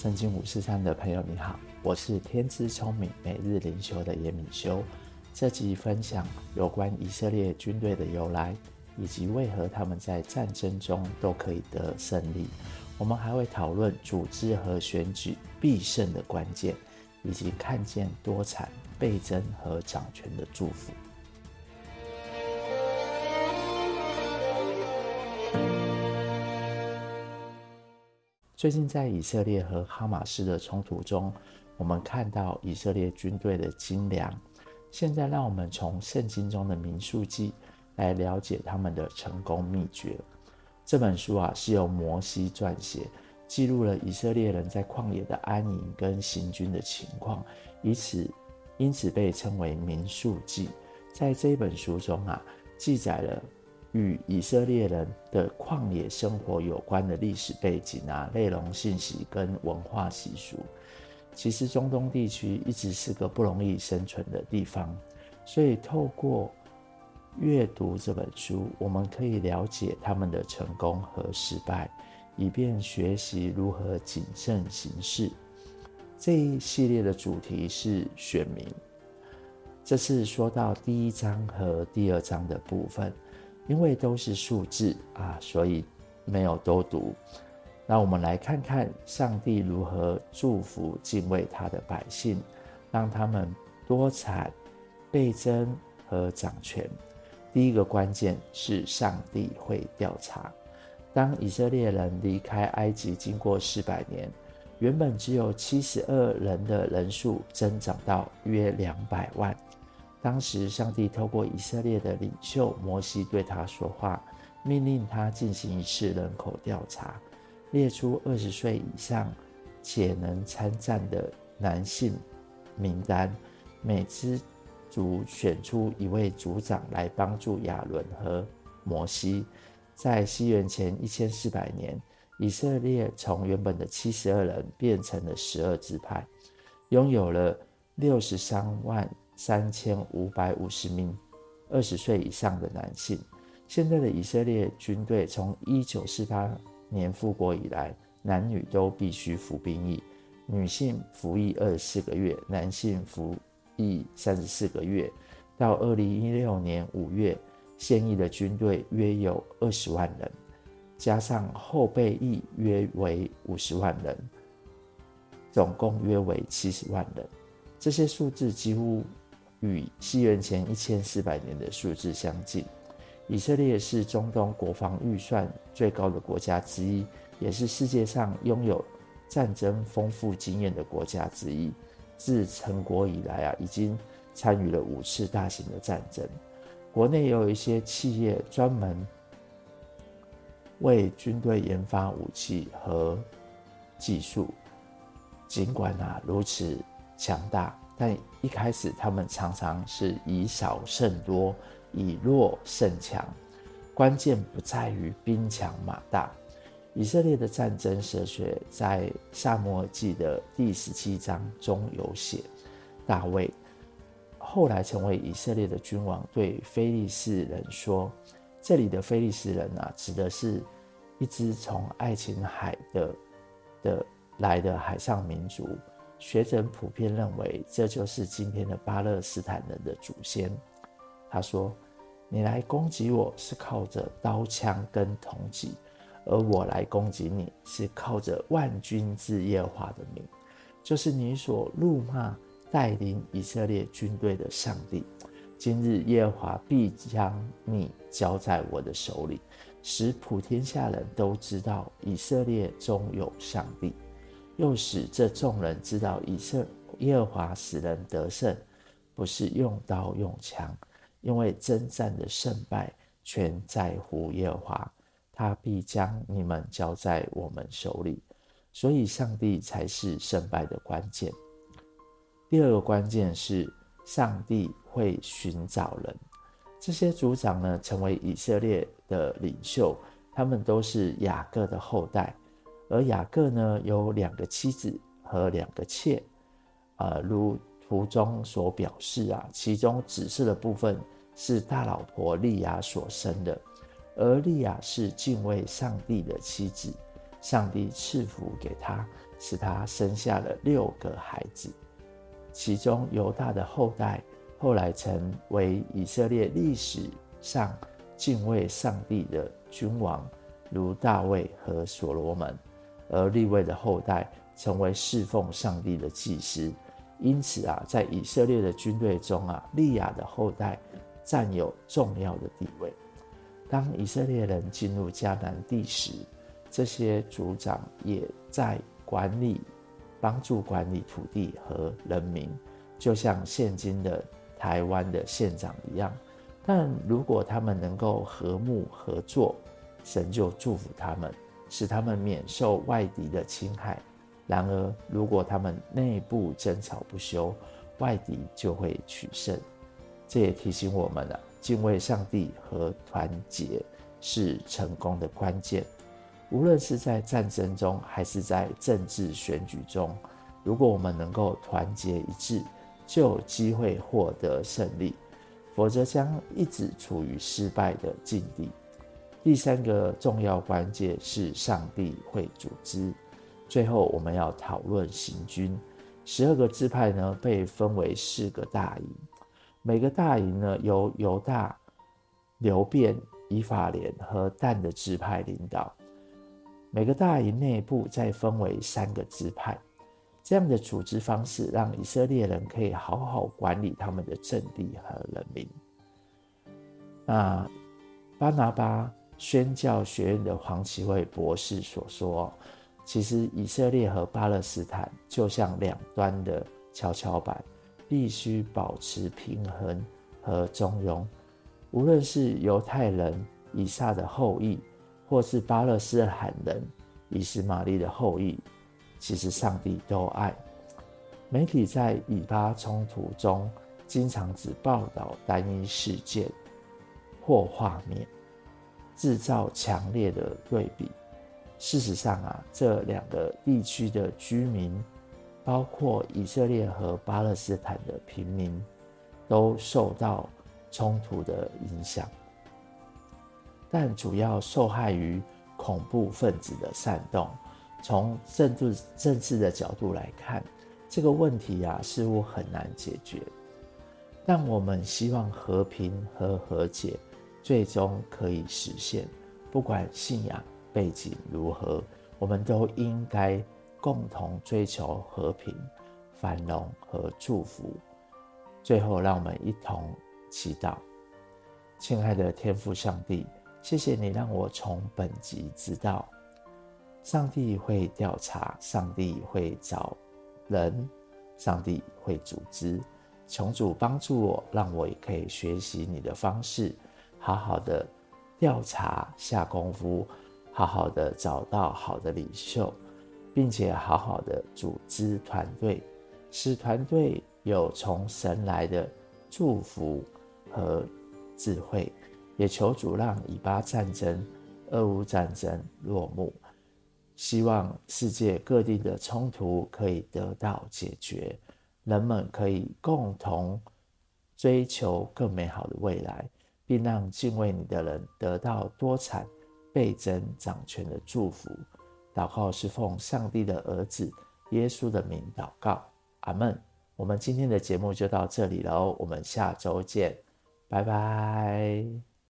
圣经五四三的朋友，你好，我是天资聪明每日灵修的严敏修。这集分享有关以色列军队的由来，以及为何他们在战争中都可以得胜利。我们还会讨论组织和选举必胜的关键，以及看见多产、倍增和掌权的祝福。最近在以色列和哈马斯的冲突中，我们看到以色列军队的精良。现在，让我们从圣经中的民数记来了解他们的成功秘诀。这本书啊，是由摩西撰写，记录了以色列人在旷野的安营跟行军的情况，以此因此被称为民数记。在这本书中啊，记载了。与以色列人的旷野生活有关的历史背景啊，内容信息跟文化习俗，其实中东地区一直是个不容易生存的地方，所以透过阅读这本书，我们可以了解他们的成功和失败，以便学习如何谨慎行事。这一系列的主题是选民，这次说到第一章和第二章的部分。因为都是数字啊，所以没有多读。那我们来看看上帝如何祝福敬畏他的百姓，让他们多产、倍增和掌权。第一个关键是上帝会调查。当以色列人离开埃及经过四百年，原本只有七十二人的人数增长到约两百万。当时，上帝透过以色列的领袖摩西对他说话，命令他进行一次人口调查，列出二十岁以上且能参战的男性名单，每支族选出一位族长来帮助亚伦和摩西。在西元前一千四百年，以色列从原本的七十二人变成了十二支派，拥有了六十三万。三千五百五十名二十岁以上的男性。现在的以色列军队从一九四八年复国以来，男女都必须服兵役，女性服役二十四个月，男性服役三十四个月。到二零一六年五月，现役的军队约有二十万人，加上后备役约为五十万人，总共约为七十万人。这些数字几乎。与西元前一千四百年的数字相近。以色列是中东国防预算最高的国家之一，也是世界上拥有战争丰富经验的国家之一。自成国以来啊，已经参与了五次大型的战争。国内也有一些企业专门为军队研发武器和技术。尽管啊如此强大。但一开始，他们常常是以少胜多，以弱胜强。关键不在于兵强马大。以色列的战争哲学在撒母耳记的第十七章中有写。大卫后来成为以色列的君王，对非利士人说：“这里的非利士人啊，指的是一支从爱琴海的的来的海上民族。”学者普遍认为，这就是今天的巴勒斯坦人的祖先。他说：“你来攻击我是靠着刀枪跟铜戟，而我来攻击你是靠着万军之耶华的名，就是你所怒骂带领以色列军队的上帝。今日耶华必将你交在我的手里，使普天下人都知道以色列中有上帝。”又使这众人知道，以色耶和华使人得胜，不是用刀用枪，因为征战的胜败全在乎耶和华，他必将你们交在我们手里。所以，上帝才是胜败的关键。第二个关键是，上帝会寻找人。这些族长呢，成为以色列的领袖，他们都是雅各的后代。而雅各呢，有两个妻子和两个妾，呃，如图中所表示啊，其中紫色的部分是大老婆利亚所生的，而利亚是敬畏上帝的妻子，上帝赐福给她，使他生下了六个孩子，其中犹大的后代后来成为以色列历史上敬畏上帝的君王，如大卫和所罗门；而利未的后代成为侍奉上帝的祭司。因此啊，在以色列的军队中啊，利亚的后代占有重要的地位。当以色列人进入迦南地时，这些族长也在管理、帮助管理土地和人民，就像现今的台湾的县长一样。但如果他们能够和睦合作，神就祝福他们，使他们免受外敌的侵害。然而，如果他们内部争吵不休，外敌就会取胜。这也提醒我们了，敬畏上帝和团结是成功的关键。无论是在战争中，还是在政治选举中，如果我们能够团结一致，就有机会获得胜利；否则，将一直处于失败的境地。第三个重要关键是上帝会组织。最后，我们要讨论行军。十二个支派呢，被分为四个大营，每个大营呢，由犹大、流便、以法莲和但的支派领导。每个大营内部再分为三个支派。这样的组织方式，让以色列人可以好好管理他们的阵地和人民。那巴拿巴宣教学院的黄奇慧博士所说。其实，以色列和巴勒斯坦就像两端的跷跷板，必须保持平衡和中庸。无论是犹太人以撒的后裔，或是巴勒斯坦人以斯玛利的后裔，其实上帝都爱。媒体在以巴冲突中，经常只报道单一事件或画面，制造强烈的对比。事实上啊，这两个地区的居民，包括以色列和巴勒斯坦的平民，都受到冲突的影响，但主要受害于恐怖分子的煽动。从政治政治的角度来看，这个问题啊，似乎很难解决。但我们希望和平和和解最终可以实现，不管信仰。背景如何，我们都应该共同追求和平、繁荣和祝福。最后，让我们一同祈祷：亲爱的天父上帝，谢谢你让我从本集知道，上帝会调查，上帝会找人，上帝会组织。求主帮助我，让我也可以学习你的方式，好好的调查，下功夫。好好的找到好的领袖，并且好好的组织团队，使团队有从神来的祝福和智慧。也求主让以巴战争、俄乌战争落幕，希望世界各地的冲突可以得到解决，人们可以共同追求更美好的未来，并让敬畏你的人得到多产。倍增掌权的祝福，祷告是奉上帝的儿子耶稣的名祷告，阿门。我们今天的节目就到这里了，我们下周见，拜拜。